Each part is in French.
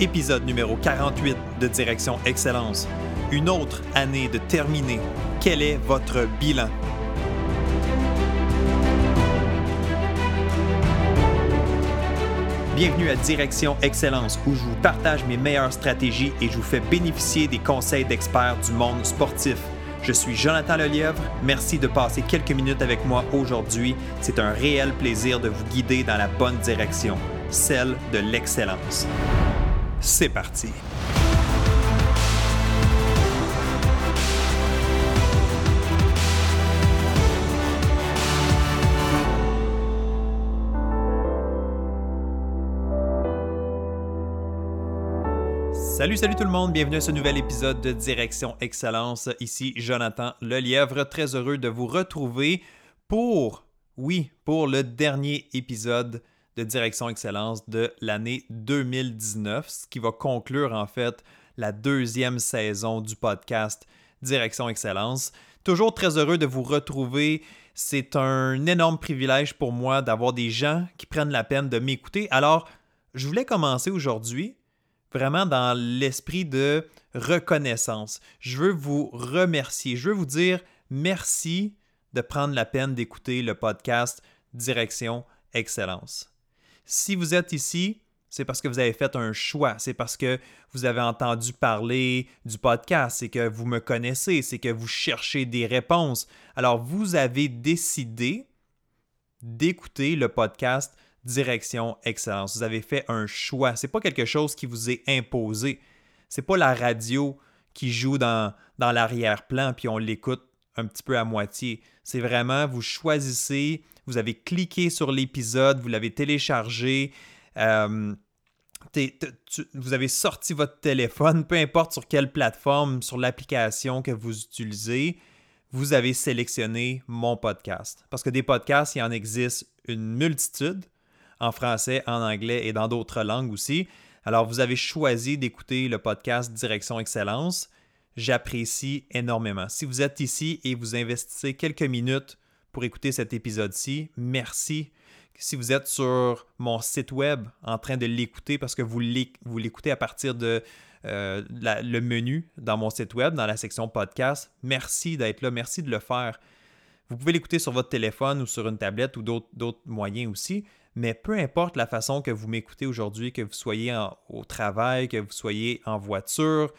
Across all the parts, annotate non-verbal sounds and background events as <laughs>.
Épisode numéro 48 de Direction Excellence. Une autre année de terminer. Quel est votre bilan? Bienvenue à Direction Excellence où je vous partage mes meilleures stratégies et je vous fais bénéficier des conseils d'experts du monde sportif. Je suis Jonathan Lelièvre. Merci de passer quelques minutes avec moi aujourd'hui. C'est un réel plaisir de vous guider dans la bonne direction, celle de l'excellence. C'est parti. Salut, salut tout le monde, bienvenue à ce nouvel épisode de Direction Excellence. Ici Jonathan Lelièvre, très heureux de vous retrouver pour, oui, pour le dernier épisode de Direction Excellence de l'année 2019, ce qui va conclure en fait la deuxième saison du podcast Direction Excellence. Toujours très heureux de vous retrouver. C'est un énorme privilège pour moi d'avoir des gens qui prennent la peine de m'écouter. Alors, je voulais commencer aujourd'hui vraiment dans l'esprit de reconnaissance. Je veux vous remercier. Je veux vous dire merci de prendre la peine d'écouter le podcast Direction Excellence. Si vous êtes ici, c'est parce que vous avez fait un choix, c'est parce que vous avez entendu parler du podcast, c'est que vous me connaissez, c'est que vous cherchez des réponses. Alors, vous avez décidé d'écouter le podcast Direction Excellence. Vous avez fait un choix. C'est pas quelque chose qui vous est imposé. C'est pas la radio qui joue dans, dans l'arrière-plan puis on l'écoute un petit peu à moitié. C'est vraiment, vous choisissez, vous avez cliqué sur l'épisode, vous l'avez téléchargé, euh, vous avez sorti votre téléphone, peu importe sur quelle plateforme, sur l'application que vous utilisez, vous avez sélectionné mon podcast. Parce que des podcasts, il en existe une multitude, en français, en anglais et dans d'autres langues aussi. Alors, vous avez choisi d'écouter le podcast Direction Excellence j'apprécie énormément. Si vous êtes ici et vous investissez quelques minutes pour écouter cet épisode-ci, merci. Si vous êtes sur mon site web en train de l'écouter parce que vous l'écoutez à partir de euh, le menu dans mon site web, dans la section podcast, merci d'être là, merci de le faire. Vous pouvez l'écouter sur votre téléphone ou sur une tablette ou d'autres moyens aussi, mais peu importe la façon que vous m'écoutez aujourd'hui, que vous soyez au travail, que vous soyez en voiture,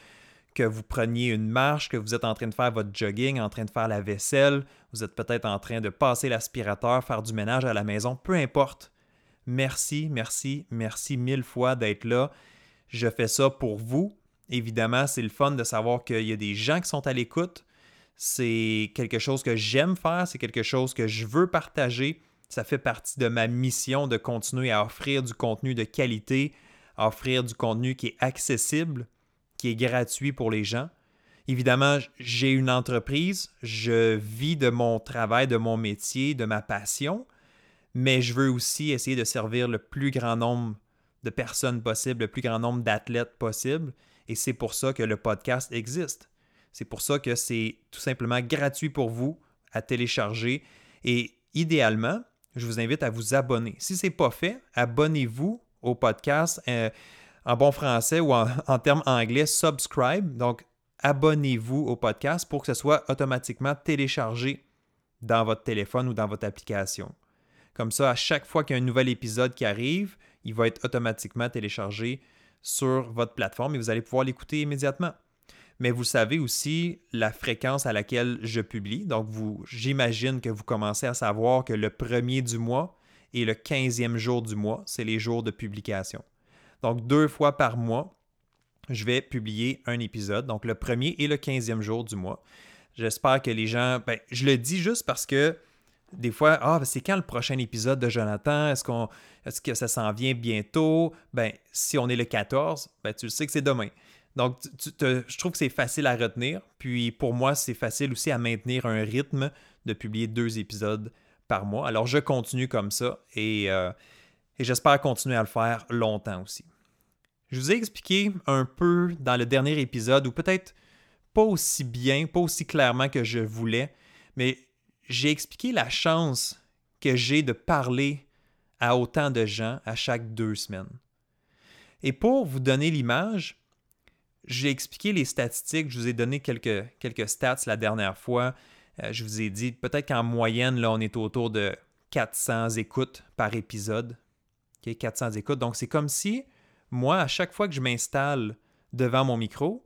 que vous preniez une marche, que vous êtes en train de faire votre jogging, en train de faire la vaisselle, vous êtes peut-être en train de passer l'aspirateur, faire du ménage à la maison, peu importe. Merci, merci, merci mille fois d'être là. Je fais ça pour vous. Évidemment, c'est le fun de savoir qu'il y a des gens qui sont à l'écoute. C'est quelque chose que j'aime faire, c'est quelque chose que je veux partager. Ça fait partie de ma mission de continuer à offrir du contenu de qualité, à offrir du contenu qui est accessible est gratuit pour les gens. Évidemment, j'ai une entreprise, je vis de mon travail, de mon métier, de ma passion, mais je veux aussi essayer de servir le plus grand nombre de personnes possible, le plus grand nombre d'athlètes possible, et c'est pour ça que le podcast existe. C'est pour ça que c'est tout simplement gratuit pour vous à télécharger et idéalement, je vous invite à vous abonner. Si ce n'est pas fait, abonnez-vous au podcast. Euh, en bon français ou en, termes anglais, subscribe. Donc, abonnez-vous au podcast pour que ce soit automatiquement téléchargé dans votre téléphone ou dans votre application. Comme ça, à chaque fois qu'il y a un nouvel épisode qui arrive, il va être automatiquement téléchargé sur votre plateforme et vous allez pouvoir l'écouter immédiatement. Mais vous savez aussi la fréquence à laquelle je publie. Donc, j'imagine que vous commencez à savoir que le premier du mois et le quinzième jour du mois, c'est les jours de publication. Donc, deux fois par mois, je vais publier un épisode, donc le premier et le quinzième jour du mois. J'espère que les gens. Ben, je le dis juste parce que des fois, ah, ben, c'est quand le prochain épisode de Jonathan? Est-ce, qu'on, est-ce que ça s'en vient bientôt? Ben, si on est le 14, ben, tu le sais que c'est demain. Donc, je trouve que c'est facile à retenir. Puis pour moi, c'est facile aussi à maintenir un rythme de publier deux épisodes par mois. Alors, je continue comme ça et, euh, et j'espère continuer à le faire longtemps aussi. Je vous ai expliqué un peu dans le dernier épisode, ou peut-être pas aussi bien, pas aussi clairement que je voulais, mais j'ai expliqué la chance que j'ai de parler à autant de gens à chaque deux semaines. Et pour vous donner l'image, j'ai expliqué les statistiques, je vous ai donné quelques, quelques stats la dernière fois. Euh, je vous ai dit peut-être qu'en moyenne, là, on est autour de 400 écoutes par épisode. 400 écoutes. Donc, c'est comme si, moi, à chaque fois que je m'installe devant mon micro,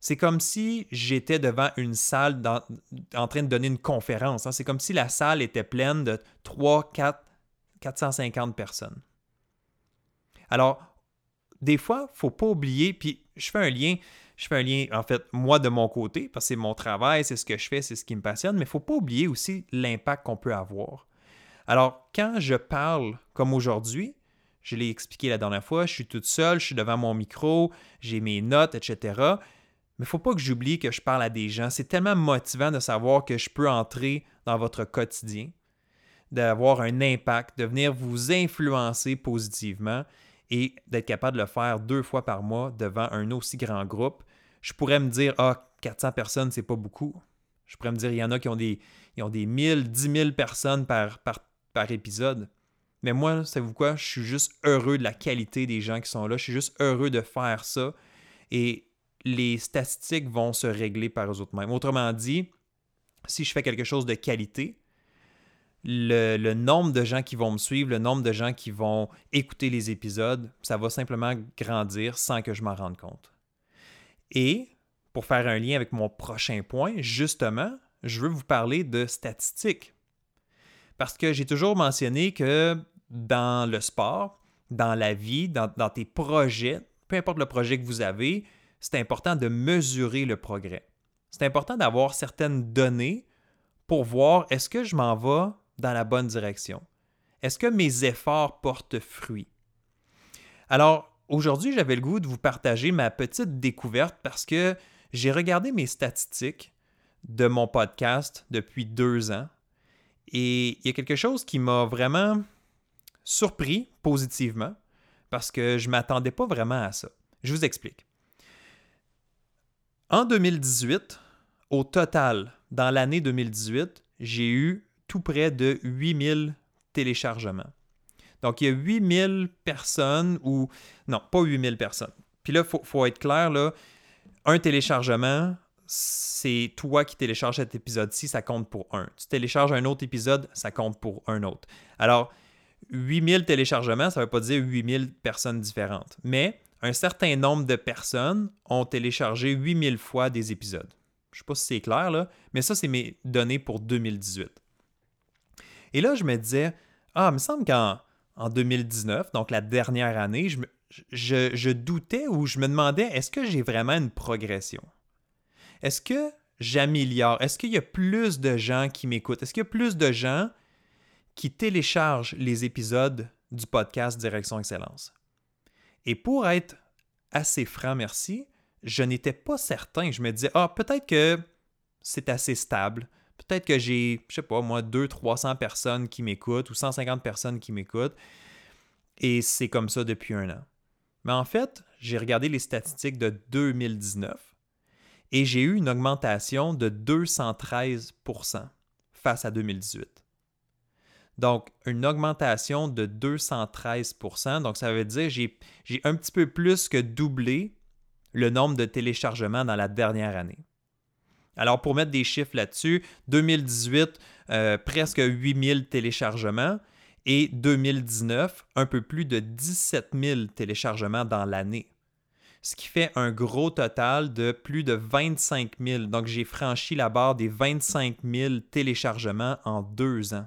c'est comme si j'étais devant une salle en train de donner une conférence. Hein. C'est comme si la salle était pleine de 3, 4, 450 personnes. Alors, des fois, il ne faut pas oublier, puis je fais un lien, je fais un lien, en fait, moi de mon côté, parce que c'est mon travail, c'est ce que je fais, c'est ce qui me passionne, mais il ne faut pas oublier aussi l'impact qu'on peut avoir. Alors, quand je parle comme aujourd'hui, je l'ai expliqué la dernière fois, je suis toute seule, je suis devant mon micro, j'ai mes notes, etc. Mais il ne faut pas que j'oublie que je parle à des gens. C'est tellement motivant de savoir que je peux entrer dans votre quotidien, d'avoir un impact, de venir vous influencer positivement et d'être capable de le faire deux fois par mois devant un aussi grand groupe. Je pourrais me dire, ah, 400 personnes, c'est pas beaucoup. Je pourrais me dire, il y en a qui ont des, ils ont des 1000, 10 000 personnes par, par, par épisode. Mais moi, savez-vous quoi? Je suis juste heureux de la qualité des gens qui sont là. Je suis juste heureux de faire ça. Et les statistiques vont se régler par eux autres mêmes. Autrement dit, si je fais quelque chose de qualité, le, nombre de gens qui vont me suivre, le nombre de gens qui vont écouter les épisodes, ça va simplement grandir sans que je m'en rende compte. Et pour faire un lien avec mon prochain point, justement, je veux vous parler de statistiques. Parce que j'ai toujours mentionné que dans le sport, dans la vie, dans, tes projets, peu importe le projet que vous avez, c'est important de mesurer le progrès. C'est important d'avoir certaines données pour voir est-ce que je m'en vais dans la bonne direction? Est-ce que mes efforts portent fruit? Alors, aujourd'hui, j'avais le goût de vous partager ma petite découverte parce que j'ai regardé mes statistiques de mon podcast depuis deux ans et il y a quelque chose qui m'a vraiment surpris positivement parce que je ne m'attendais pas vraiment à ça. Je vous explique. En 2018, au total, dans l'année 2018, j'ai eu tout près de 8000 téléchargements. Donc, il y a 8000 personnes ou... Non, pas 8000 personnes. Puis là, il faut, être clair, un téléchargement, c'est toi qui télécharges cet épisode-ci, ça compte pour un. Tu télécharges un autre épisode, ça compte pour un autre. Alors, 8000 téléchargements, ça ne veut pas dire 8000 personnes différentes. Mais un certain nombre de personnes ont téléchargé 8000 fois des épisodes. Je ne sais pas si c'est clair, là, mais ça, c'est mes données pour 2018. Et là, je me disais, ah, il me semble qu'en en 2019, donc la dernière année, je, je, doutais ou je me demandais, est-ce que j'ai vraiment une progression? Est-ce que j'améliore? Est-ce qu'il y a plus de gens qui m'écoutent? Est-ce qu'il y a plus de gens qui téléchargent les épisodes du podcast Direction Excellence? Et pour être assez franc, merci, je n'étais pas certain. Je me disais, ah, peut-être que c'est assez stable. Peut-être que j'ai, je sais pas, moi, 200-300 personnes qui m'écoutent ou 150 personnes qui m'écoutent. Et c'est comme ça depuis un an. Mais en fait, j'ai regardé les statistiques de 2019 et j'ai eu une augmentation de 213% face à 2018. Donc, une augmentation de 213% Donc, ça veut dire que j'ai un petit peu plus que doublé le nombre de téléchargements dans la dernière année. Alors, pour mettre des chiffres là-dessus, 2018, euh, presque 8000 téléchargements et 2019, un peu plus de 17 000 téléchargements dans l'année. Ce qui fait un gros total de plus de 25 000. Donc, j'ai franchi la barre des 25 000 téléchargements en deux ans.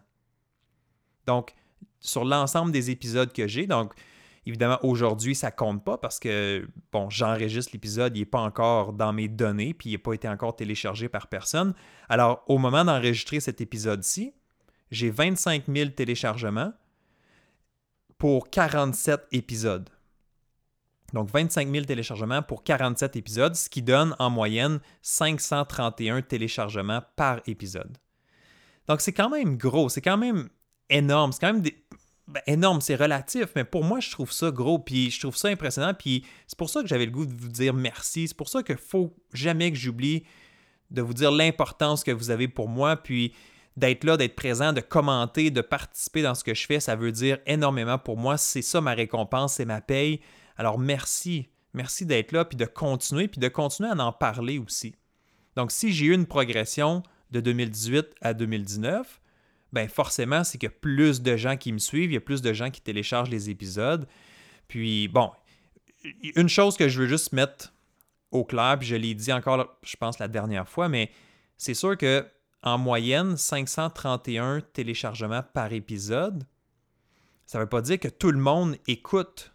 Donc, sur l'ensemble des épisodes que j'ai, donc Évidemment, aujourd'hui, ça compte pas parce que, bon, j'enregistre l'épisode, il n'est pas encore dans mes données, puis il n'a pas été encore téléchargé par personne. Alors, au moment d'enregistrer cet épisode-ci, j'ai 25 000 téléchargements pour 47 épisodes. Donc, 25 000 téléchargements pour 47 épisodes, ce qui donne en moyenne 531 téléchargements par épisode. Donc, c'est quand même gros, c'est quand même énorme. C'est quand même ben, énorme, c'est relatif, mais pour moi, je trouve ça gros, puis je trouve ça impressionnant, puis c'est pour ça que j'avais le goût de vous dire merci. C'est pour ça qu'il faut jamais que j'oublie de vous dire l'importance que vous avez pour moi, puis d'être là, d'être présent, de commenter, de participer dans ce que je fais, ça veut dire énormément pour moi. C'est ça ma récompense, c'est ma paye. Alors merci, merci d'être là, puis de continuer, puis de continuer à en parler aussi. Donc si j'ai eu une progression de 2018 à 2019, ben forcément, c'est qu'il y a plus de gens qui me suivent, il y a plus de gens qui téléchargent les épisodes. Puis bon, une chose que je veux juste mettre au clair, puis je l'ai dit encore, je pense, la dernière fois, mais c'est sûr que en moyenne, 531 téléchargements par épisode, ça ne veut pas dire que tout le monde écoute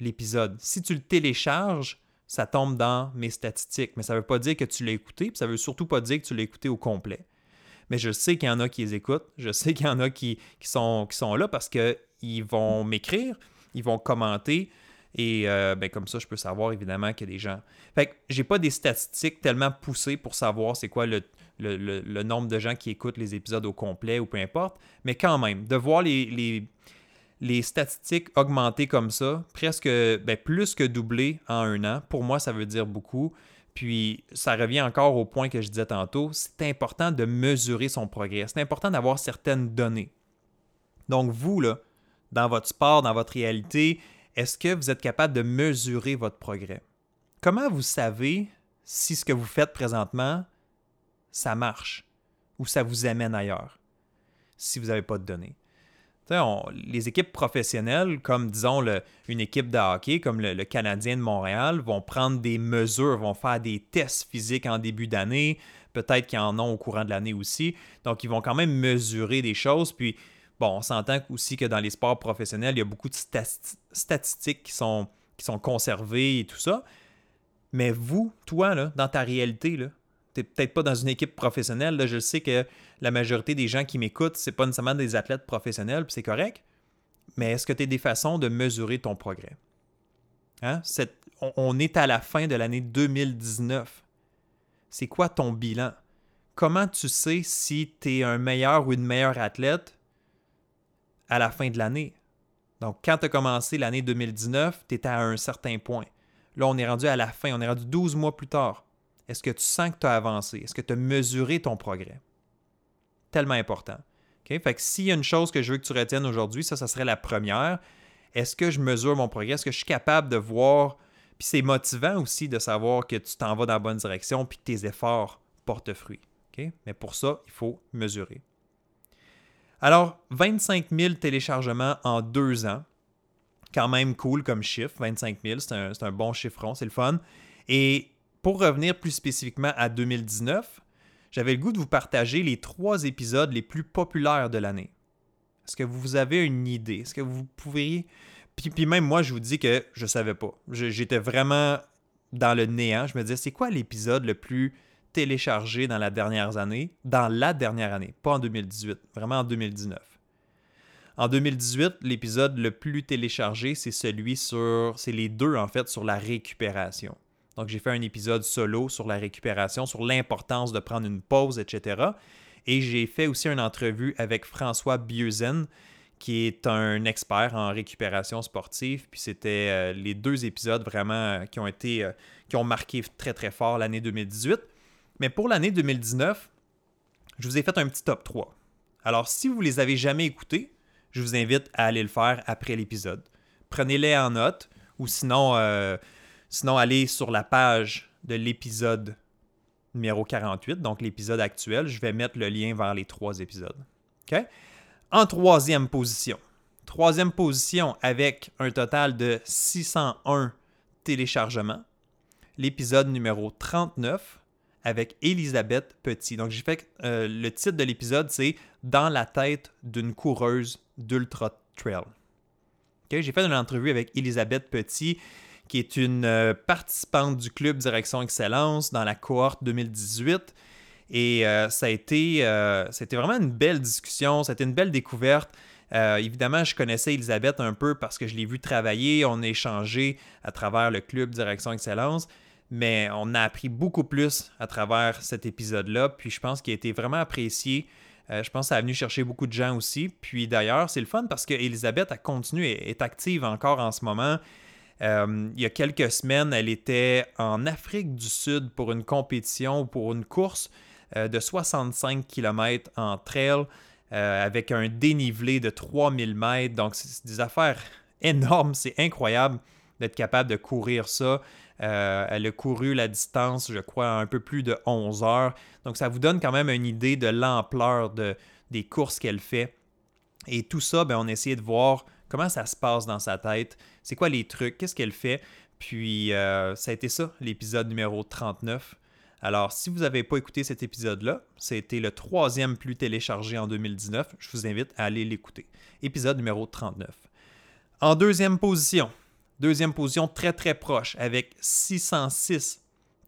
l'épisode. Si tu le télécharges, ça tombe dans mes statistiques, mais ça ne veut pas dire que tu l'as écouté, puis ça ne veut surtout pas dire que tu l'as écouté au complet. Mais je sais qu'il y en a qui les écoutent, je sais qu'il y en a qui, sont, qui sont là parce qu'ils vont m'écrire, ils vont commenter, et euh, ben, comme ça, je peux savoir évidemment a des gens. Fait que j'ai pas des statistiques tellement poussées pour savoir c'est quoi le, nombre de gens qui écoutent les épisodes au complet ou peu importe. Mais quand même, de voir les, les, statistiques augmenter comme ça, presque ben, plus que doubler en un an, pour moi, ça veut dire beaucoup. Puis ça revient encore au point que je disais tantôt, c'est important de mesurer son progrès. C'est important d'avoir certaines données. Donc vous, là, dans votre sport, dans votre réalité, est-ce que vous êtes capable de mesurer votre progrès? Comment vous savez si ce que vous faites présentement, ça marche ou ça vous amène ailleurs si vous n'avez pas de données? Les équipes professionnelles, comme disons une équipe de hockey, comme le, Canadien de Montréal, vont prendre des mesures, vont faire des tests physiques en début d'année, peut-être qu'ils en ont au courant de l'année aussi. Donc, ils vont quand même mesurer des choses. Puis, bon, on s'entend aussi que dans les sports professionnels, il y a beaucoup de statistiques qui sont, qui sont conservées et tout ça. Mais vous, toi, là, dans ta réalité, tu n'es peut-être pas dans une équipe professionnelle. Là, je sais que la majorité des gens qui m'écoutent, c'est pas nécessairement des athlètes professionnels, puis c'est correct. Mais est-ce que tu as des façons de mesurer ton progrès? Hein? on est à la fin de l'année 2019. C'est quoi ton bilan? Comment tu sais si tu es un meilleur ou une meilleure athlète à la fin de l'année? Donc, quand tu as commencé l'année 2019, tu étais à un certain point. Là, on est rendu à la fin, on est rendu 12 mois plus tard. Est-ce que tu sens que tu as avancé? Est-ce que tu as mesuré ton progrès? Tellement important. Fait que s'il y a une chose que je veux que tu retiennes aujourd'hui, ça, ça serait la première. Est-ce que je mesure mon progrès? Est-ce que je suis capable de voir? Puis c'est motivant aussi de savoir que tu t'en vas dans la bonne direction puis que tes efforts portent fruit. Mais pour ça, il faut mesurer. Alors, 25 000 téléchargements en deux ans. Quand même cool comme chiffre, 25 000, c'est un, bon chiffron, c'est le fun. Et pour revenir plus spécifiquement à 2019, j'avais le goût de vous partager les trois épisodes les plus populaires de l'année. Est-ce que vous avez une idée? Est-ce que vous pourriez... Puis, puis, même moi, je vous dis que je ne savais pas. J'étais vraiment dans le néant. Je me disais, c'est quoi l'épisode le plus téléchargé dans la dernière année, dans la dernière année, pas en 2018, vraiment en 2019. En 2018, l'épisode le plus téléchargé, c'est celui sur, c'est les deux en fait sur la récupération. Donc j'ai fait un épisode solo sur la récupération, sur l'importance de prendre une pause, etc. Et j'ai fait aussi une entrevue avec François Bieuzen, qui est un expert en récupération sportive. Puis c'était euh, les deux épisodes vraiment euh, qui ont été, euh, qui ont marqué très très fort l'année 2018. Mais pour l'année 2019, je vous ai fait un petit top 3. Alors, si vous les avez jamais écoutés, je vous invite à aller le faire après l'épisode. Prenez-les en note ou sinon, sinon allez sur la page de l'épisode numéro 48, donc l'épisode actuel. Je vais mettre le lien vers les trois épisodes. En troisième position. Troisième position avec un total de 601 téléchargements. L'épisode numéro 39 avec Elisabeth Petit. Donc, j'ai fait euh, le titre de l'épisode, c'est Dans la tête d'une coureuse d'Ultra Trail. J'ai fait une entrevue avec Elisabeth Petit, qui est une euh, participante du club Direction Excellence dans la cohorte 2018. Et euh, ça, a été, c'était vraiment une belle discussion, c'était une belle découverte. évidemment, je connaissais Elisabeth un peu parce que je l'ai vu travailler, on a échangé à travers le club Direction Excellence mais on a appris beaucoup plus à travers cet épisode-là, puis je pense qu'il a été vraiment apprécié. Euh, je pense que ça a venu chercher beaucoup de gens aussi. Puis d'ailleurs, c'est le fun parce qu'Elisabeth a continué, est active encore en ce moment. Euh, il y a quelques semaines, elle était en Afrique du Sud pour une compétition, pour une course euh, de 65 km en trail avec un dénivelé de 3000 mètres. Donc, c'est des affaires énormes, c'est incroyable. d'être capable de courir ça. Euh, elle a couru la distance, je crois, un peu plus de 11 heures. Donc, ça vous donne quand même une idée de l'ampleur de, des courses qu'elle fait. Et tout ça, ben, on a essayé de voir comment ça se passe dans sa tête, c'est quoi les trucs, qu'est-ce qu'elle fait? Puis, euh, ça a été ça, l'épisode numéro 39. Alors, si vous n'avez pas écouté cet épisode-là, c'était le troisième plus téléchargé en 2019. Je vous invite à aller l'écouter. Épisode numéro 39. En deuxième position, deuxième position très très proche avec 606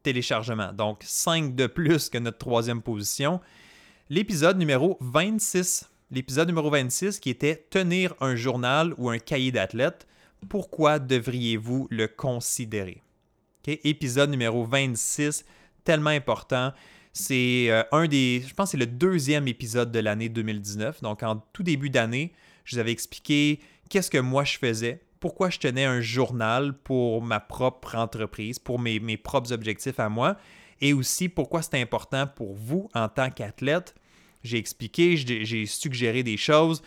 téléchargements, donc 5 de plus que notre troisième position. L'épisode numéro 26. L'épisode numéro 26 qui était Tenir un journal ou un cahier d'athlète. Pourquoi devriez-vous le considérer? Épisode numéro 26 tellement important. C'est euh, un des, je pense c'est le deuxième épisode de l'année 2019. Donc en tout début d'année, je vous avais expliqué qu'est-ce que moi je faisais, pourquoi je tenais un journal pour ma propre entreprise, pour mes, mes propres objectifs à moi, et aussi pourquoi c'est important pour vous en tant qu'athlète. J'ai expliqué, j'ai suggéré des choses.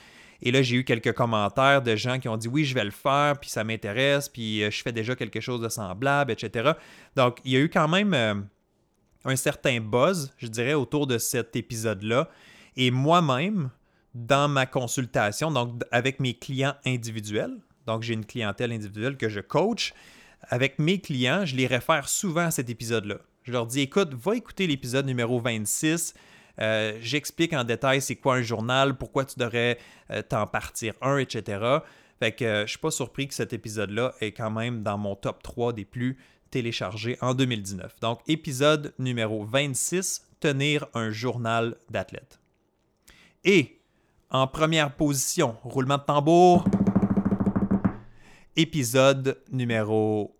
Et là, j'ai eu quelques commentaires de gens qui ont dit oui, je vais le faire, puis ça m'intéresse, puis euh, je fais déjà quelque chose de semblable, etc. Donc, il y a eu quand même euh, un certain buzz, je dirais, autour de cet épisode-là. Et moi-même, dans ma consultation, donc avec mes clients individuels, donc j'ai une clientèle individuelle que je coach, avec mes clients, je les réfère souvent à cet épisode-là. Je leur dis, écoute, va écouter l'épisode numéro 26. Euh, j'explique en détail c'est quoi un journal, pourquoi tu devrais euh, t'en partir un, etc. Fait que euh, je suis pas surpris que cet épisode-là est quand même dans mon top 3 des plus téléchargé en 2019. Donc, épisode numéro 26, tenir un journal d'athlète. Et en première position, roulement de tambour, épisode numéro...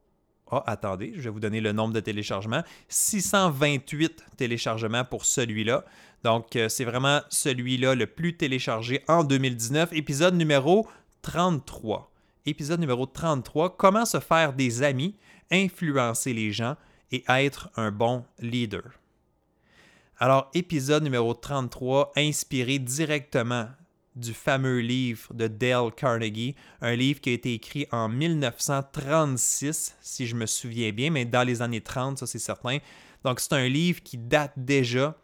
Oh, attendez, je vais vous donner le nombre de téléchargements. 628 téléchargements pour celui-là. Donc, euh, c'est vraiment celui-là le plus téléchargé en 2019. Épisode numéro 33. Épisode numéro 33, comment se faire des amis influencer les gens et être un bon leader. Alors, épisode numéro 33, inspiré directement du fameux livre de Dale Carnegie, un livre qui a été écrit en 1936, si je me souviens bien, mais dans les années 30, ça c'est certain. Donc, c'est un livre qui date déjà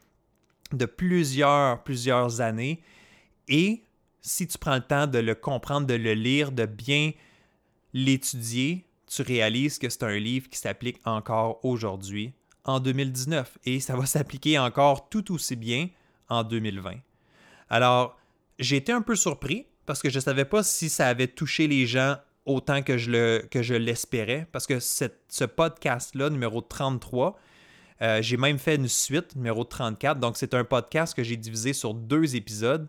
de plusieurs, plusieurs années. Et si tu prends le temps de le comprendre, de le lire, de bien l'étudier, tu réalises que c'est un livre qui s'applique encore aujourd'hui, en 2019, et ça va <laughs> s'appliquer encore tout aussi bien en 2020. Alors, j'ai été un peu surpris parce que je ne savais pas si ça avait touché les gens autant que je, le, que je l'espérais, parce que ce podcast-là, numéro 33, euh, j'ai même fait une suite, numéro 34, donc c'est un podcast que j'ai divisé sur deux épisodes.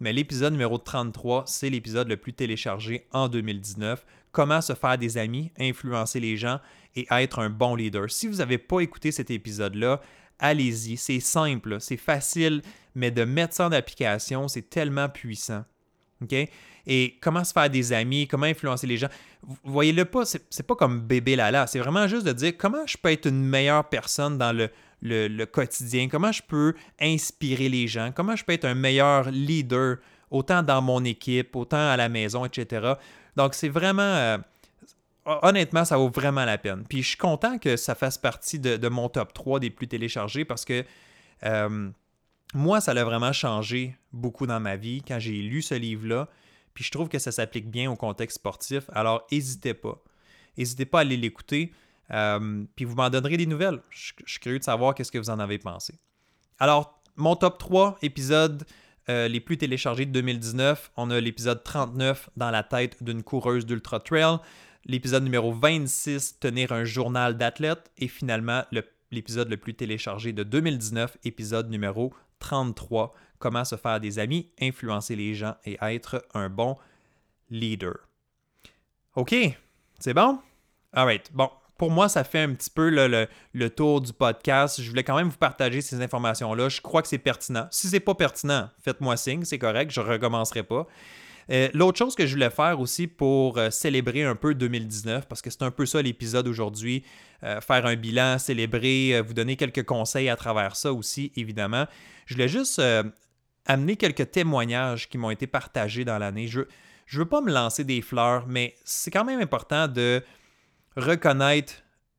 Mais l'épisode numéro 33, c'est l'épisode le plus téléchargé en 2019 comment se faire des amis, influencer les gens et être un bon leader. Si vous n'avez pas écouté cet épisode-là, allez-y. C'est simple, c'est facile, mais de mettre ça en application, c'est tellement puissant. OK? Et comment se faire des amis, comment influencer les gens? Vous voyez-le pas, c'est pas comme bébé lala. C'est vraiment juste de dire comment je peux être une meilleure personne dans le, le, quotidien, comment je peux inspirer les gens, comment je peux être un meilleur leader, autant dans mon équipe, autant à la maison, etc. Donc, c'est vraiment. Euh, honnêtement, ça vaut vraiment la peine. Puis je suis content que ça fasse partie de, mon top 3 des plus téléchargés parce que euh, moi, ça l'a vraiment changé beaucoup dans ma vie quand j'ai lu ce livre-là. Puis je trouve que ça s'applique bien au contexte sportif. Alors, n'hésitez pas. N'hésitez pas à aller l'écouter. Euh, puis vous m'en donnerez des nouvelles. Je, suis curieux de savoir qu'est-ce que vous en avez pensé. Alors, mon top 3 épisode euh, les plus téléchargés de 2019, on a l'épisode 39 dans la tête d'une coureuse d'ultra trail, l'épisode numéro 26 tenir un journal d'athlète et finalement l'épisode le, plus téléchargé de 2019, épisode numéro 33 comment se faire des amis, influencer les gens et être un bon leader. OK, c'est bon? Alright, bon, pour moi, ça fait un petit peu le, tour du podcast. Je voulais quand même vous partager ces informations-là. Je crois que c'est pertinent. Si c'est pas pertinent, faites-moi signe, c'est correct, je recommencerai pas. Euh, l'autre chose que je voulais faire aussi pour euh, célébrer un peu 2019, parce que c'est un peu ça l'épisode aujourd'hui, euh, faire un bilan, célébrer, vous donner quelques conseils à travers ça aussi, évidemment. Je voulais juste amener quelques témoignages qui m'ont été partagés dans l'année. Je ne veux pas me lancer des fleurs, mais c'est quand même important de reconnaître,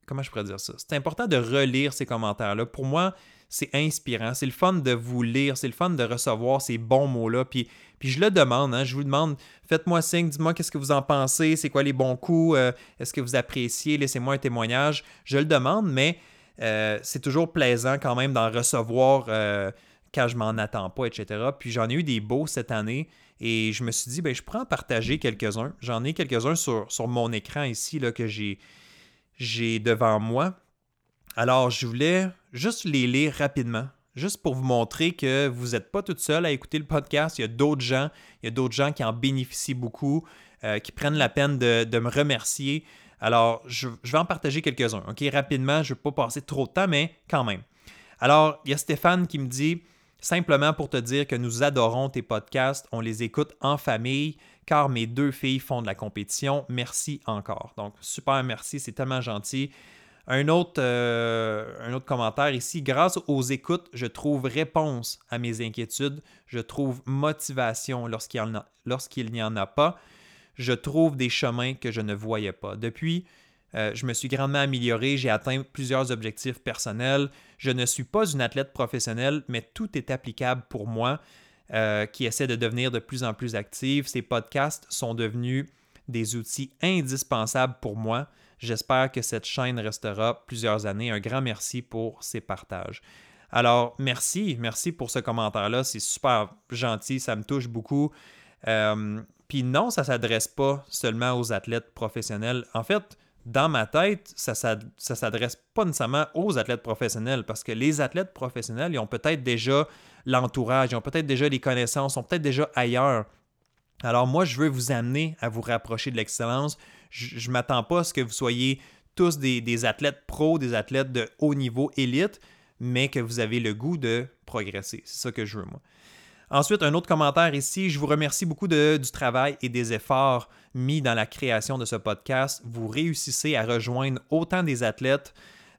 comment je pourrais dire ça? C'est important de relire ces commentaires-là. Pour moi, c'est inspirant. C'est le fun de vous lire, c'est le fun de recevoir ces bons mots-là. Puis, je le demande, hein, je vous demande, faites-moi signe, dites-moi qu'est-ce que vous en pensez, c'est quoi les bons coups, euh, est-ce que vous appréciez, laissez-moi un témoignage. Je le demande, mais euh, c'est toujours plaisant quand même d'en recevoir euh, quand je m'en attends pas, etc. Puis j'en ai eu des beaux cette année et je me suis dit, ben, je pourrais en partager quelques-uns. J'en ai quelques-uns sur, mon écran ici là, que j'ai devant moi. Alors, je voulais juste les lire rapidement, juste pour vous montrer que vous n'êtes pas toute seule à écouter le podcast. Il y a d'autres gens, il y a d'autres gens qui en bénéficient beaucoup, euh, qui prennent la peine de, me remercier. Alors, je, vais en partager quelques-uns. OK, rapidement, je ne vais pas passer trop de temps, mais quand même. Alors, il y a Stéphane qui me dit simplement pour te dire que nous adorons tes podcasts, on les écoute en famille car mes deux filles font de la compétition. Merci encore. Donc, super merci, c'est tellement gentil. Un autre, euh, un autre commentaire ici. Grâce aux écoutes, je trouve réponse à mes inquiétudes. Je trouve motivation lorsqu'il n'y en, a pas. Je trouve des chemins que je ne voyais pas. Depuis, euh, je me suis grandement amélioré. J'ai atteint plusieurs objectifs personnels. Je ne suis pas une athlète professionnelle, mais tout est applicable pour moi euh, qui essaie de devenir de plus en plus active. Ces podcasts sont devenus des outils indispensables pour moi. J'espère que cette chaîne restera plusieurs années. Un grand merci pour ces partages. Alors, merci, merci pour ce commentaire-là. C'est super gentil, ça me touche beaucoup. Euh, puis non, ça ne s'adresse pas seulement aux athlètes professionnels. En fait, dans ma tête, ça ne s'adresse pas nécessairement aux athlètes professionnels parce que les athlètes professionnels, ils ont peut-être déjà l'entourage, ils ont peut-être déjà les connaissances, sont peut-être déjà ailleurs. Alors moi, je veux vous amener à vous rapprocher de l'excellence je ne m'attends pas à ce que vous soyez tous des, athlètes pros, des athlètes de haut niveau élite, mais que vous avez le goût de progresser. C'est ça que je veux, moi. Ensuite, un autre commentaire ici. Je vous remercie beaucoup du travail et des efforts mis dans la création de ce podcast. Vous réussissez à rejoindre autant des athlètes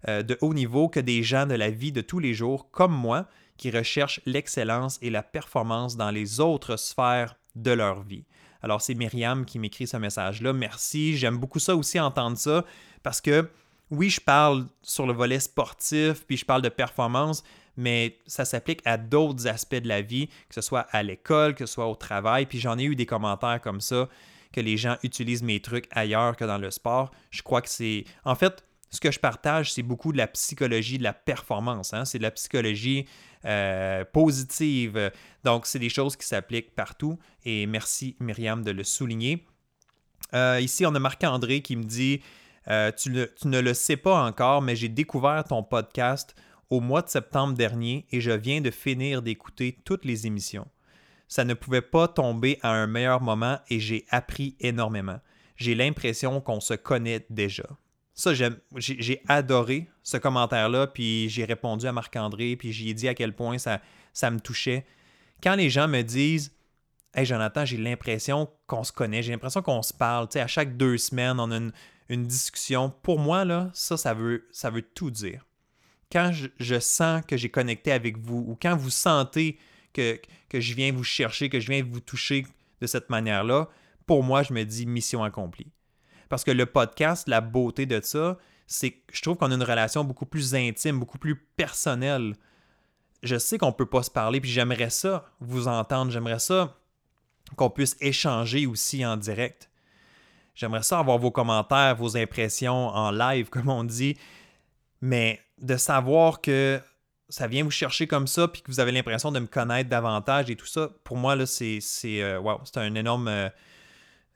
euh, de haut niveau que des gens de la vie de tous les jours, comme moi, qui recherchent l'excellence et la performance dans les autres sphères de leur vie. Alors, c'est Myriam qui m'écrit ce message-là. Merci. J'aime beaucoup ça aussi, entendre ça, parce que oui, je parle sur le volet sportif, puis je parle de performance, mais ça s'applique à d'autres aspects de la vie, que ce soit à l'école, que ce soit au travail. Puis j'en ai eu des commentaires comme ça, que les gens utilisent mes trucs ailleurs que dans le sport. Je crois que c'est. En fait, ce que je partage, c'est beaucoup de la psychologie de la performance. Hein. C'est de la psychologie euh, positive. Donc, c'est des choses qui s'appliquent partout. Et merci, Myriam, de le souligner. Euh, ici, on a Marc-André qui me dit euh, tu, tu, ne le sais pas encore, mais j'ai découvert ton podcast au mois de septembre dernier et je viens de finir d'écouter toutes les émissions. Ça ne pouvait pas tomber à un meilleur moment et j'ai appris énormément. J'ai l'impression qu'on se connaît déjà. Ça, j'ai adoré ce commentaire-là, puis j'ai répondu à Marc-André, puis j'ai dit à quel point ça, ça me touchait. Quand les gens me disent Hey Jonathan, j'ai l'impression qu'on se connaît, j'ai l'impression qu'on se parle, tu sais, à chaque deux semaines, on a une, discussion. Pour moi, là, ça, ça veut, tout dire. Quand je, sens que j'ai connecté avec vous, ou quand vous sentez que, que je viens vous chercher, que je viens vous toucher de cette manière-là, pour moi, je me dis mission accomplie. Parce que le podcast, la beauté de ça, c'est que je trouve qu'on a une relation beaucoup plus intime, beaucoup plus personnelle. Je sais qu'on ne peut pas se parler, puis j'aimerais ça vous entendre, j'aimerais ça qu'on puisse échanger aussi en direct. J'aimerais ça avoir vos commentaires, vos impressions en live, <laughs> comme on dit, mais de savoir que ça vient vous chercher comme ça, puis que vous avez l'impression de me connaître davantage et tout ça, pour moi, là, c'est, c'est, euh, c'est un énorme, euh,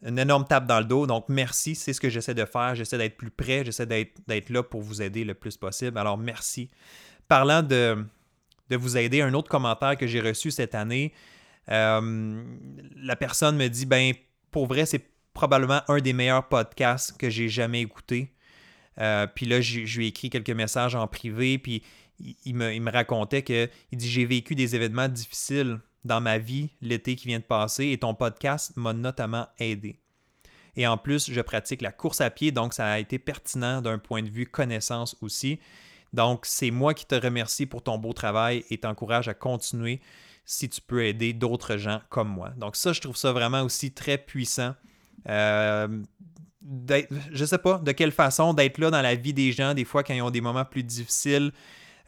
une énorme tape dans le dos. Donc, merci. C'est ce que j'essaie de faire. J'essaie d'être plus près. J'essaie d'être là pour vous aider le plus possible. Alors, merci. Parlant de, de vous aider, un autre commentaire que j'ai reçu cette année, euh, la personne me dit ben, pour vrai, c'est probablement un des meilleurs podcasts que j'ai jamais écouté. Euh, puis là, je lui ai écrit quelques messages en privé, puis il, me, racontait que il dit j'ai vécu des événements difficiles dans ma vie l'été qui vient de passer et ton podcast m'a notamment aidé. Et en plus, je pratique la course à pied, donc ça a été pertinent d'un point de vue connaissance aussi. Donc, c'est moi qui te remercie pour ton beau travail et t'encourage à continuer si tu peux aider d'autres gens comme moi. Donc, ça, je trouve ça vraiment aussi très puissant. Euh, je sais pas, de quelle façon d'être là dans la vie des gens, des fois quand ils ont des moments plus difficiles,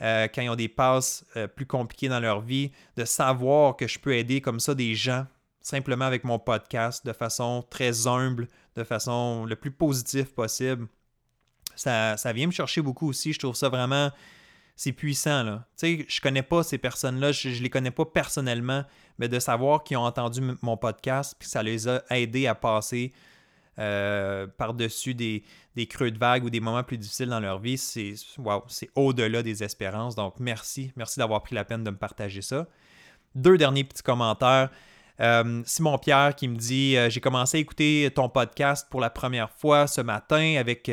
euh, quand ils ont des passes euh, plus compliquées dans leur vie, de savoir que je peux aider comme ça des gens simplement avec mon podcast de façon très humble, de façon le plus positive possible. Ça, ça vient me chercher beaucoup aussi. Je trouve ça vraiment. C'est puissant, là. Tu sais, je connais pas ces personnes-là, je, ne les connais pas personnellement, mais de savoir qu'ils ont entendu mon podcast, puis ça les a aidés à passer euh, par-dessus des, creux de vague ou des moments plus difficiles dans leur vie, c'est au-delà des espérances. Donc, merci. Merci d'avoir pris la peine de me partager ça. Deux derniers petits commentaires. Euh, Simon Pierre qui me dit euh, J'ai commencé à écouter ton podcast pour la première fois ce matin avec,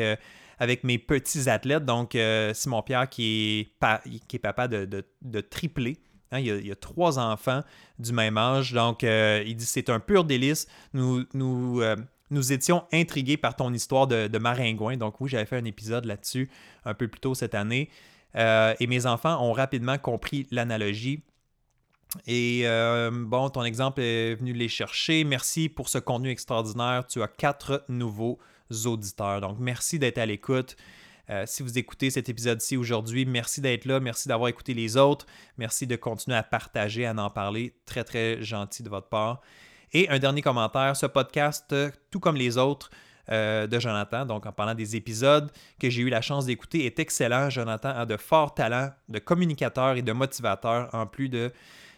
mes petits athlètes. Donc, Simon Pierre qui est, papa de, de, triplé. Hein, il, y a, trois enfants du même âge. Donc, il dit c'est un pur délice. Nous, nous étions intrigués par ton histoire de, maringouin. Donc oui, j'avais fait un épisode là-dessus un peu plus tôt cette année. Euh, et mes enfants ont rapidement compris l'analogie. Et euh, bon, ton exemple est venu les chercher. Merci pour ce contenu extraordinaire. Tu as quatre nouveaux auditeurs. Donc merci d'être à l'écoute. Euh, si vous écoutez cet épisode-ci aujourd'hui, merci d'être là, merci d'avoir écouté les autres, merci de continuer à partager, à en parler. Très, très gentil de votre part. Et un dernier commentaire, ce podcast, tout comme les autres euh, de Jonathan, donc en parlant des épisodes que j'ai eu la chance d'écouter, est excellent. Jonathan a de forts talents de communicateur et de motivateur, en plus de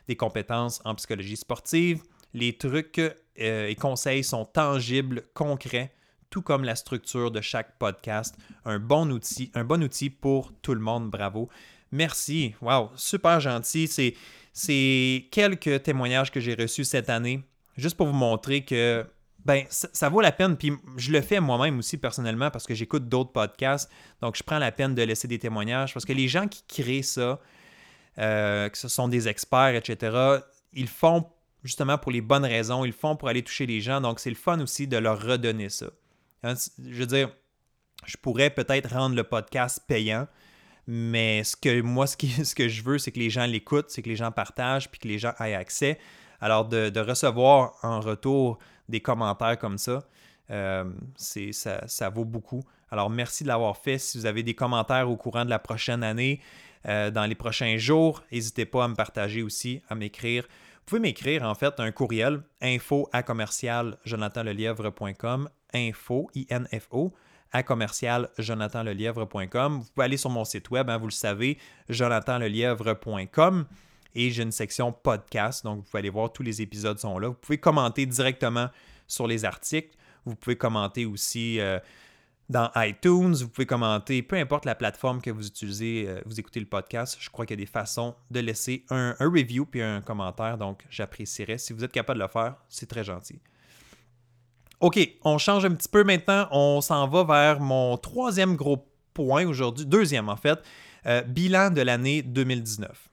des compétences en psychologie sportive. Les trucs euh, et conseils sont tangibles, concrets, tout comme la structure de chaque podcast. Un bon outil, un bon outil pour tout le monde. Bravo. Merci. Wow, super gentil. C'est quelques témoignages que j'ai reçus cette année juste pour vous montrer que ben, ça, vaut la peine. Puis je le fais moi-même aussi personnellement parce que j'écoute d'autres podcasts. Donc je prends la peine de laisser des témoignages parce que les gens qui créent ça, euh, que ce sont des experts, etc., ils font justement pour les bonnes raisons. Ils font pour aller toucher les gens. Donc c'est le fun aussi de leur redonner ça. Hein, je veux dire, je pourrais peut-être rendre le podcast payant. Mais ce que moi, ce, <laughs> ce que je veux, c'est que les gens l'écoutent, c'est que les gens partagent, puis que les gens aient accès. Alors, de, recevoir en retour des commentaires comme ça, euh, ça, ça, vaut beaucoup. Alors, merci de l'avoir fait. Si vous avez des commentaires au courant de la prochaine année, euh, dans les prochains jours, n'hésitez pas à me partager aussi, à m'écrire. Vous pouvez m'écrire en fait un courriel info à commercial jonathanlelièvre.com info I-N-F-O à commercial. Vous pouvez aller sur mon site web, hein, vous le savez, jonathanlelièvre.com et j'ai une section podcast. Donc, vous pouvez aller voir, tous les épisodes sont là. Vous pouvez commenter directement sur les articles. Vous pouvez commenter aussi euh, dans iTunes. Vous pouvez commenter, peu importe la plateforme que vous utilisez, euh, vous écoutez le podcast. Je crois qu'il y a des façons de laisser un, review puis un commentaire. Donc, j'apprécierais. Si vous êtes capable de le faire, c'est très gentil. OK, on change un petit peu maintenant. On s'en va vers mon troisième gros point aujourd'hui, deuxième en fait, euh, bilan de l'année 2019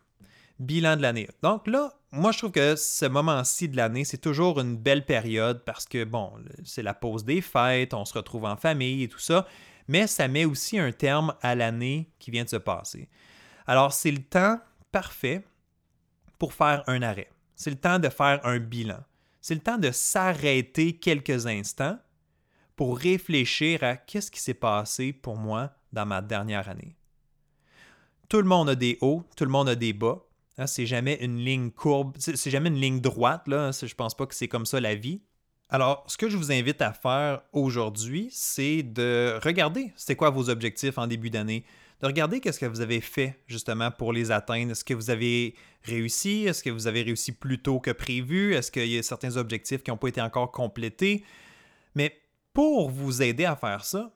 bilan de l'année. Donc là, moi, je trouve que ce moment-ci de l'année, c'est toujours une belle période parce que, bon, c'est la pause des fêtes, on se retrouve en famille et tout ça, mais ça met aussi un terme à l'année qui vient de se passer. Alors, c'est le temps parfait pour faire un arrêt. C'est le temps de faire un bilan. C'est le temps de s'arrêter quelques instants pour réfléchir à qu'est-ce qui s'est passé pour moi dans ma dernière année. Tout le monde a des hauts, tout le monde a des bas, Hein, c'est jamais une ligne courbe, c'est jamais une ligne droite. Là. Je pense pas que c'est comme ça la vie. Alors, ce que je vous invite à faire aujourd'hui, c'est de regarder c'est quoi vos objectifs en début d'année, de regarder qu'est-ce que vous avez fait justement pour les atteindre. Est-ce que vous avez réussi? Est-ce que vous avez réussi plus tôt que prévu? Est-ce qu'il y a certains objectifs qui n'ont pas été encore complétés? Mais pour vous aider à faire ça,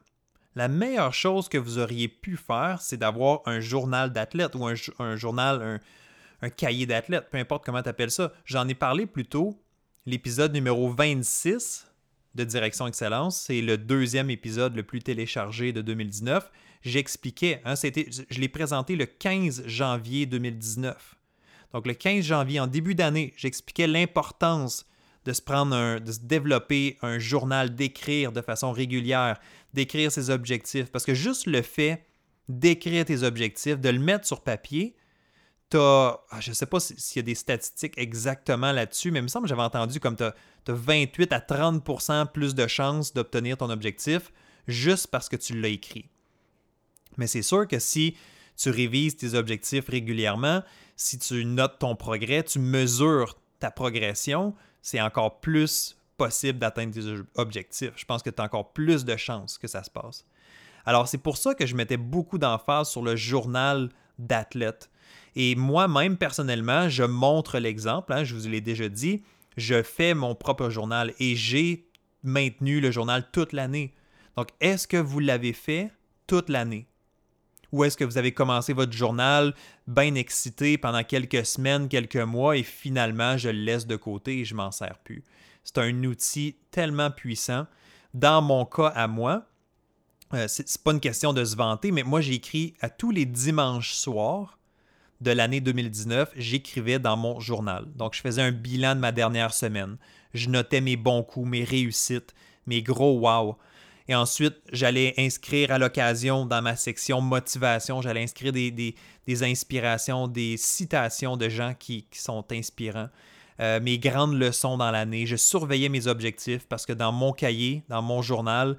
la meilleure chose que vous auriez pu faire, c'est d'avoir un journal d'athlète ou un, journal, un cahier d'athlète, peu importe comment tu appelles ça. J'en ai parlé plus tôt, l'épisode numéro 26 de Direction Excellence. C'est le deuxième épisode le plus téléchargé de 2019. J'expliquais, hein, je l'ai présenté le 15 janvier 2019. Donc le 15 janvier, en début d'année, j'expliquais l'importance de se prendre un, de se développer un journal, d'écrire de façon régulière, d'écrire ses objectifs. Parce que juste le fait d'écrire tes objectifs, de le mettre sur papier, tu as, ah, je ne sais pas s'il y a des statistiques exactement là-dessus, mais il me semble que j'avais entendu comme tu as, 28 à 30% plus de chances d'obtenir ton objectif juste parce que tu l'as écrit. Mais c'est sûr que si tu révises tes objectifs régulièrement, si tu notes ton progrès, tu mesures ta progression, c'est encore plus possible d'atteindre tes objectifs. Je pense que tu as encore plus de chances que ça se passe. Alors, c'est pour ça que je mettais beaucoup d'emphase sur le journal d'athlète. Et moi-même, personnellement, je montre l'exemple, hein, je vous l'ai déjà dit, je fais mon propre journal et j'ai maintenu le journal toute l'année. Donc, est-ce que vous l'avez fait toute l'année? Ou est-ce que vous avez commencé votre journal bien excité pendant quelques semaines, quelques mois et finalement je le laisse de côté et je m'en sers plus? C'est un outil tellement puissant. Dans mon cas à moi, euh, c'est pas une question de se vanter, mais moi j'ai écrit à tous les dimanches soirs de l'année 2019, j'écrivais dans mon journal. Donc je faisais un bilan de ma dernière semaine. Je notais mes bons coups, mes réussites, mes gros wow. Et ensuite, j'allais inscrire à l'occasion dans ma section motivation, j'allais inscrire des, inspirations, des citations de gens qui, sont inspirants, euh, mes grandes leçons dans l'année. Je surveillais mes objectifs parce que dans mon cahier, dans mon journal,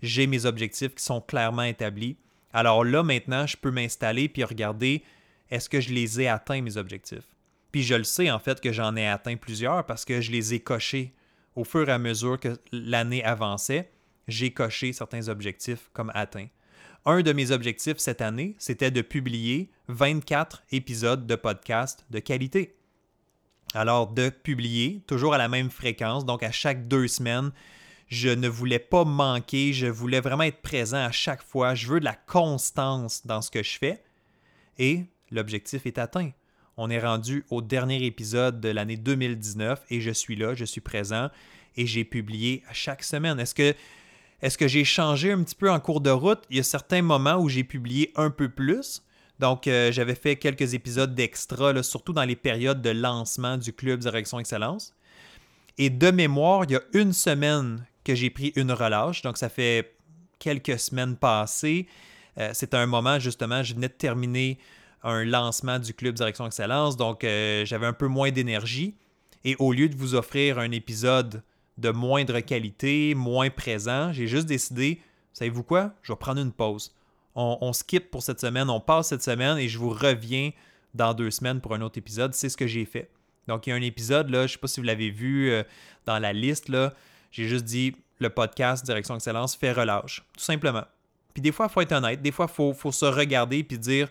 j'ai mes objectifs qui sont clairement établis. Alors là, maintenant, je peux m'installer puis regarder est-ce que je les ai atteints, mes objectifs? Puis je le sais en fait que j'en ai atteint plusieurs parce que je les ai cochés au fur et à mesure que l'année avançait. J'ai coché certains objectifs comme atteints. Un de mes objectifs cette année, c'était de publier 24 épisodes de podcast de qualité. Alors, de publier toujours à la même fréquence, donc à chaque deux semaines, je ne voulais pas manquer, je voulais vraiment être présent à chaque fois. Je veux de la constance dans ce que je fais. Et l'objectif est atteint. On est rendu au dernier épisode de l'année 2019 et je suis là, je suis présent et j'ai publié à chaque semaine. Est-ce que, est que j'ai changé un petit peu en cours de route? Il y a certains moments où j'ai publié un peu plus. Donc, euh, j'avais fait quelques épisodes d'extra, surtout dans les périodes de lancement du Club Direction Excellence. Et de mémoire, il y a une semaine que j'ai pris une relâche. Donc, ça fait quelques semaines passées. Euh, c'est un moment, justement, je venais de terminer un lancement du Club Direction Excellence, donc euh, j'avais un peu moins d'énergie. Et au lieu de vous offrir un épisode de moindre qualité, moins présent, j'ai juste décidé, savez-vous quoi, je vais prendre une pause. On, on, skip pour cette semaine, on passe cette semaine et je vous reviens dans deux semaines pour un autre épisode. C'est ce que j'ai fait. Donc il y a un épisode, là, je ne sais pas si vous l'avez vu euh, dans la liste, là, j'ai juste dit le podcast Direction Excellence fait relâche, tout simplement. Puis des fois, il faut être honnête, des fois, il faut, faut, se regarder puis dire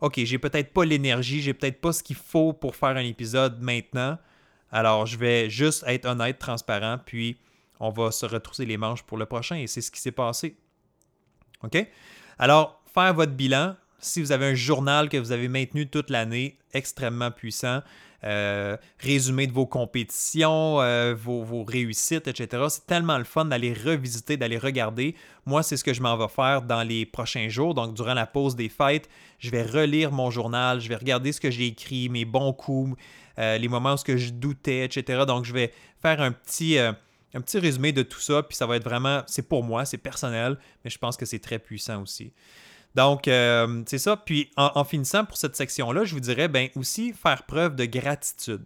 OK, j'ai peut-être pas l'énergie, j'ai peut-être pas ce qu'il faut pour faire un épisode maintenant. Alors, je vais juste être honnête, transparent, puis on va se retrousser les manches pour le prochain et c'est ce qui s'est passé. OK? Alors, faire votre bilan, si vous avez un journal que vous avez maintenu toute l'année, extrêmement puissant, euh, résumé de vos compétitions, euh, vos, réussites, etc. C'est tellement le fun d'aller revisiter, d'aller regarder. Moi, c'est ce que je m'en vais faire dans les prochains jours. Donc, durant la pause des fêtes, je vais relire mon journal, je vais regarder ce que j'ai écrit, mes bons coups, euh, les moments où je doutais, etc. Donc, je vais faire un petit un petit résumé de tout ça, puis ça va être vraiment, c'est pour moi, c'est personnel, mais je pense que c'est très puissant aussi. Donc, euh, c'est ça. Puis, en, finissant pour cette section-là, je vous dirais ben, aussi faire preuve de gratitude.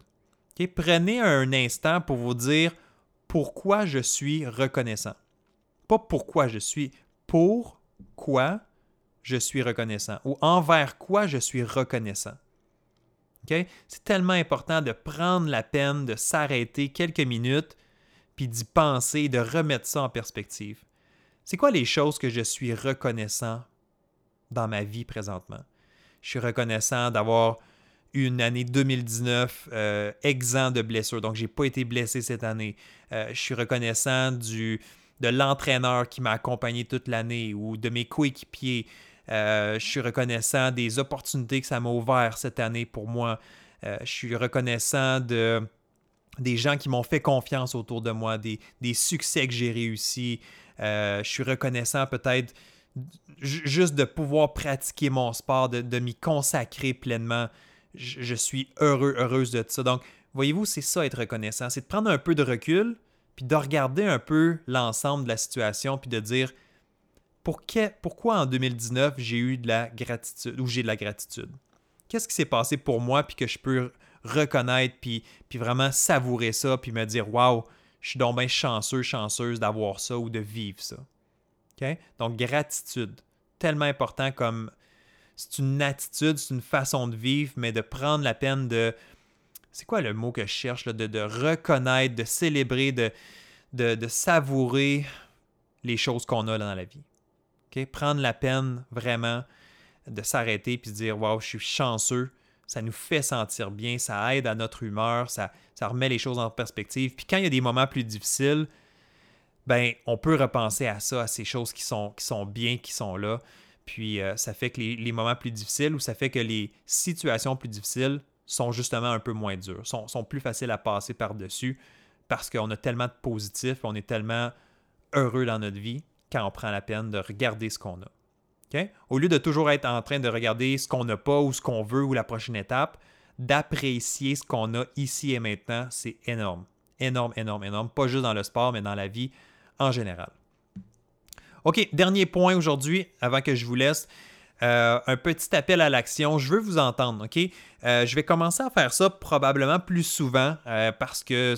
Prenez un instant pour vous dire pourquoi je suis reconnaissant. Pas pourquoi je suis, pourquoi je suis reconnaissant ou envers quoi je suis reconnaissant. C'est tellement important de prendre la peine de s'arrêter quelques minutes puis d'y penser, de remettre ça en perspective. C'est quoi les choses que je suis reconnaissant dans ma vie présentement. Je suis reconnaissant d'avoir une année 2019 euh, exempt de blessures. Donc, je n'ai pas été blessé cette année. Euh, je suis reconnaissant du, de l'entraîneur qui m'a accompagné toute l'année ou de mes coéquipiers. Euh, je suis reconnaissant des opportunités que ça m'a ouvert cette année pour moi. je suis reconnaissant de, des gens qui m'ont fait confiance autour de moi, des, des succès que j'ai réussi. je suis reconnaissant peut-être juste de pouvoir pratiquer mon sport, de, m'y consacrer pleinement. Je, suis heureux, heureuse de ça. Donc, voyez-vous, c'est ça être reconnaissant. C'est de prendre un peu de recul, puis de regarder un peu l'ensemble de la situation, puis de dire pourquoi en 2019 j'ai eu de la gratitude ou j'ai de la gratitude? qu'est-ce qui s'est passé pour moi, puis que je peux reconnaître, puis, puis vraiment savourer ça, puis me dire, waouh, je suis donc bien chanceux, chanceuse d'avoir ça ou de vivre ça. Donc, gratitude, tellement important comme c'est une attitude, c'est une façon de vivre, mais de prendre la peine de. C'est quoi le mot que je cherche? De, reconnaître, de célébrer, de, de, savourer les choses qu'on a dans la vie. Prendre la peine vraiment de s'arrêter puis de dire Waouh, je suis chanceux. Ça nous fait sentir bien, ça aide à notre humeur, ça, ça remet les choses en perspective. Puis quand il y a des moments plus difficiles, ben, on peut repenser à ça, à ces choses qui sont, bien, qui sont là. Puis euh, ça fait que les, moments plus difficiles ou ça fait que les situations plus difficiles sont justement un peu moins dures, sont, sont plus faciles à passer par-dessus parce qu'on a tellement de positifs, on est tellement heureux dans notre vie quand on prend la peine de regarder ce qu'on a. Au lieu de toujours être en train de regarder ce qu'on n'a pas ou ce qu'on veut ou la prochaine étape, d'apprécier ce qu'on a ici et maintenant, c'est énorme. Énorme, énorme, énorme. Pas juste dans le sport, mais dans la vie en général. OK, dernier point aujourd'hui, avant que je vous laisse. Euh, un petit appel à l'action. Je veux vous entendre, OK? Euh, je vais commencer à faire ça probablement plus souvent euh, parce que,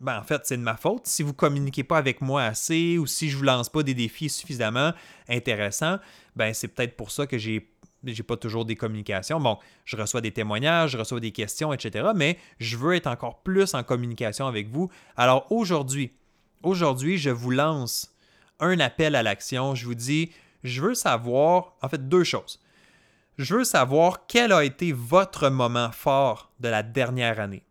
ben, en fait, c'est de ma faute. Si vous ne communiquez pas avec moi assez ou si je ne vous lance pas des défis suffisamment intéressants, ben, c'est peut-être pour ça que j'ai j'ai pas toujours des communications. Bon, je reçois des témoignages, je reçois des questions, etc. Mais je veux être encore plus en communication avec vous. Alors aujourd'hui, aujourd'hui, je vous lance un appel à l'action. Je vous dis, je veux savoir, en fait, deux choses. Je veux savoir quel a été votre moment fort de la dernière année.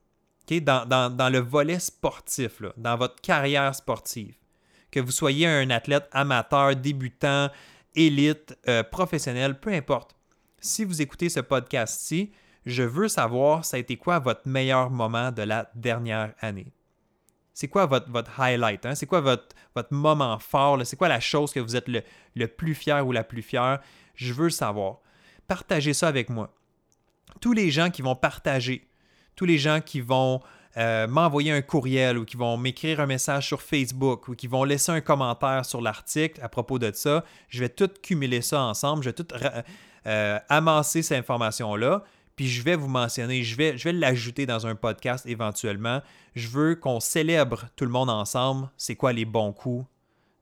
Dans, le volet sportif, dans votre carrière sportive. Que vous soyez un athlète amateur, débutant, élite, euh, professionnel, peu importe. Si vous écoutez ce podcast-ci, je veux savoir ça a été quoi votre meilleur moment de la dernière année. C'est quoi votre, votre highlight? Hein? C'est quoi votre, votre moment fort? C'est quoi la chose que vous êtes le, plus fier ou la plus fière? Je veux savoir. Partagez ça avec moi. Tous les gens qui vont partager, tous les gens qui vont euh, m'envoyer un courriel ou qui vont m'écrire un message sur Facebook ou qui vont laisser un commentaire sur l'article à propos de ça, je vais tout cumuler ça ensemble, je vais tout euh, amasser ces informations-là puis je vais vous mentionner, je vais, je vais l'ajouter dans un podcast éventuellement. Je veux qu'on célèbre tout le monde ensemble. C'est quoi les bons coups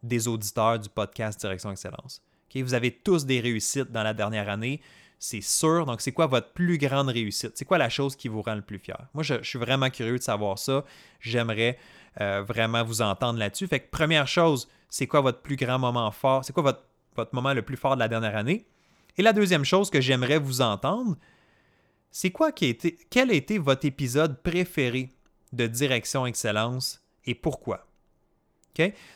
des auditeurs du podcast Direction Excellence? Vous avez tous des réussites dans la dernière année, c'est sûr. Donc, c'est quoi votre plus grande réussite? C'est quoi la chose qui vous rend le plus fier? Moi, je, suis vraiment curieux de savoir ça. J'aimerais euh, vraiment vous entendre là-dessus. Fait que, première chose, c'est quoi votre plus grand moment fort? C'est quoi votre, votre moment le plus fort de la dernière année? Et la deuxième chose que j'aimerais vous entendre, c'est quoi qui a été, quel a été votre épisode préféré de Direction Excellence et pourquoi?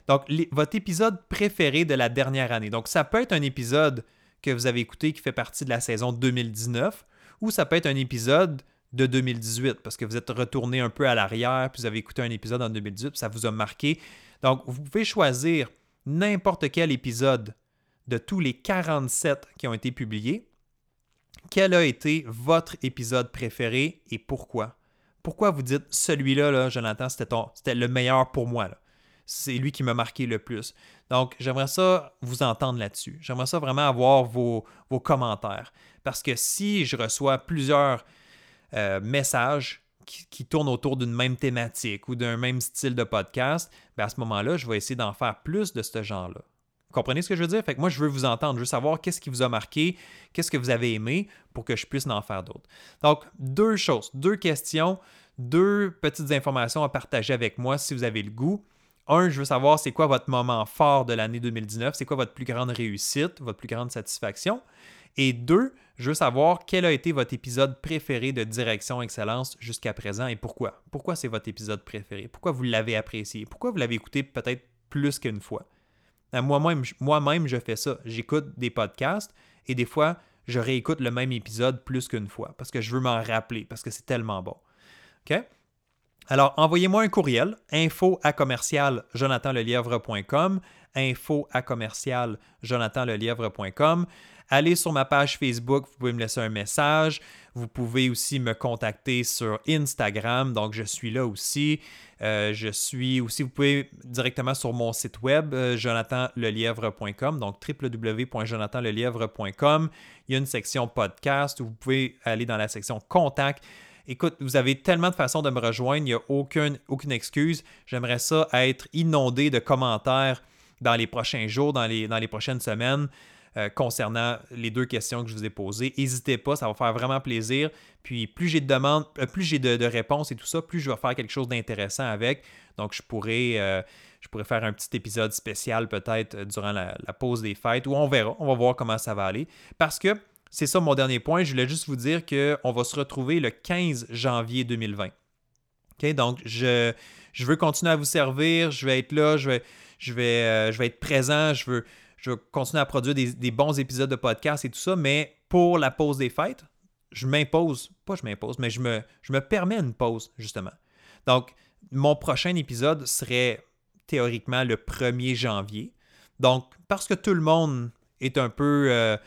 Donc, votre épisode préféré de la dernière année. Donc, ça peut être un épisode que vous avez écouté qui fait partie de la saison 2019 ou ça peut être un épisode de 2018 parce que vous êtes retourné un peu à l'arrière puis vous avez écouté un épisode en 2018 puis ça vous a marqué. Donc, vous pouvez choisir n'importe quel épisode de tous les 47 qui ont été publiés quel a été votre épisode préféré et pourquoi? Pourquoi vous dites celui-là, là, Jonathan, c'était le meilleur pour moi? C'est lui qui m'a marqué le plus. Donc, j'aimerais ça vous entendre là-dessus. J'aimerais ça vraiment avoir vos, commentaires. Parce que si je reçois plusieurs euh, messages qui, tournent autour d'une même thématique ou d'un même style de podcast, ben, à ce moment-là, je vais essayer d'en faire plus de ce genre-là comprenez ce que je veux dire? Moi, je veux vous entendre, je veux savoir qu'est-ce qui vous a marqué, qu'est-ce que vous avez aimé pour que je puisse en faire d'autres. Donc, deux choses, deux questions, deux petites informations à partager avec moi si vous avez le goût. Un, je veux savoir c'est quoi votre moment fort de l'année 2019, c'est quoi votre plus grande réussite, votre plus grande satisfaction? Et deux, je veux savoir quel a été votre épisode préféré de Direction Excellence jusqu'à présent et pourquoi? Pourquoi c'est votre épisode préféré? Pourquoi vous l'avez apprécié? Pourquoi vous l'avez écouté peut-être plus qu'une fois? Moi-même, moi-même, je fais ça. J'écoute des podcasts et des fois, je réécoute le même épisode plus qu'une fois parce que je veux m'en rappeler, parce que c'est tellement bon. OK? Alors, envoyez-moi un courriel, info à commercial jonathanlelièvre.com, info à commercial jonathanlelièvre.com. Allez sur ma page Facebook, vous pouvez me laisser un message. Vous pouvez aussi me contacter sur Instagram, donc je suis là aussi. Euh, je suis aussi, vous pouvez directement sur mon site web, euh, jonathanlelièvre.com, donc www.jonathanlelièvre.com. Il y a une section podcast où vous pouvez aller dans la section contact. Écoute, vous avez tellement de façons de me rejoindre, il n'y a aucune, aucune excuse. J'aimerais ça être inondé de commentaires dans les prochains jours, dans les, dans les prochaines semaines. Euh, concernant les deux questions que je vous ai posées. N'hésitez pas, ça va faire vraiment plaisir. Puis plus j'ai de demandes, euh, plus j'ai de, réponses et tout ça, plus je vais faire quelque chose d'intéressant avec. Donc je pourrais, euh, je pourrais faire un petit épisode spécial peut-être durant la, pause des fêtes ou on verra, on va voir comment ça va aller. Parce que c'est ça mon dernier point. Je voulais juste vous dire qu'on va se retrouver le 15 janvier 2020. OK? Donc, je, veux continuer à vous servir. Je vais être là. Je vais, vais être présent. Je veux, continuer à produire des, bons épisodes de podcast et tout ça, mais pour la pause des fêtes, je m'impose, pas je m'impose, mais je me, je me permets une pause, justement. Donc, mon prochain épisode serait théoriquement le 1er janvier. Donc, parce que tout le monde est un peu euh,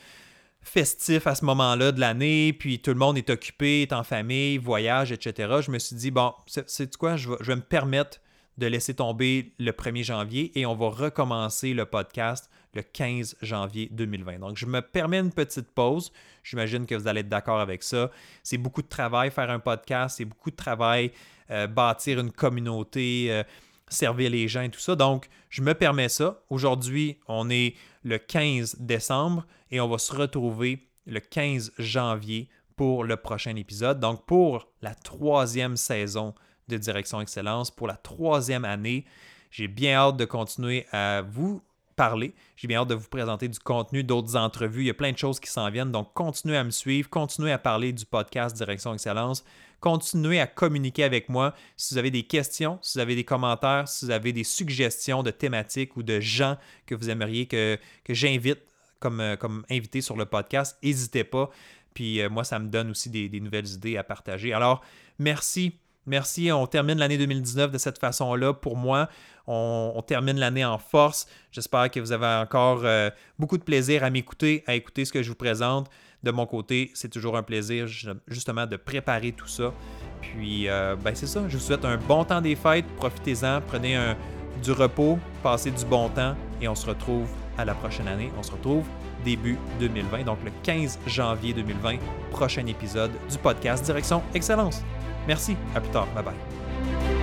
festif à ce moment-là de l'année, puis tout le monde est occupé, est en famille, voyage, etc., je me suis dit, bon, c'est quoi, je vais, me permettre de laisser tomber le 1er janvier et on va recommencer le podcast le 15 janvier 2020. Donc, je me permets une petite pause. J'imagine que vous allez être d'accord avec ça. C'est beaucoup de travail faire un podcast, c'est beaucoup de travail euh, bâtir une communauté, euh, servir les gens et tout ça. Donc, je me permets ça. Aujourd'hui, on est le 15 décembre et on va se retrouver le 15 janvier pour le prochain épisode. Donc, pour la troisième saison de Direction Excellence, pour la troisième année, j'ai bien hâte de continuer à vous parler. J'ai bien hâte de vous présenter du contenu, d'autres entrevues. Il y a plein de choses qui s'en viennent. Donc, continuez à me suivre, continuez à parler du podcast Direction Excellence. Continuez à communiquer avec moi. Si vous avez des questions, si vous avez des commentaires, si vous avez des suggestions de thématiques ou de gens que vous aimeriez que, j'invite comme, euh, comme invité sur le podcast, n'hésitez pas. Puis euh, moi, ça me donne aussi des, des nouvelles idées à partager. Alors, merci Merci. On termine l'année 2019 de cette façon-là. Pour moi, on, termine l'année en force. J'espère que vous avez encore euh, beaucoup de plaisir à m'écouter, à écouter ce que je vous présente. De mon côté, c'est toujours un plaisir justement de préparer tout ça. Puis, euh, ben c'est ça. Je vous souhaite un bon temps des fêtes. Profitez-en. Prenez du repos. Passez du bon temps. Et on se retrouve à la prochaine année. On se retrouve début 2020, donc le 15 janvier 2020, prochain épisode du podcast Direction Excellence. Merci, à plus tard, bye bye.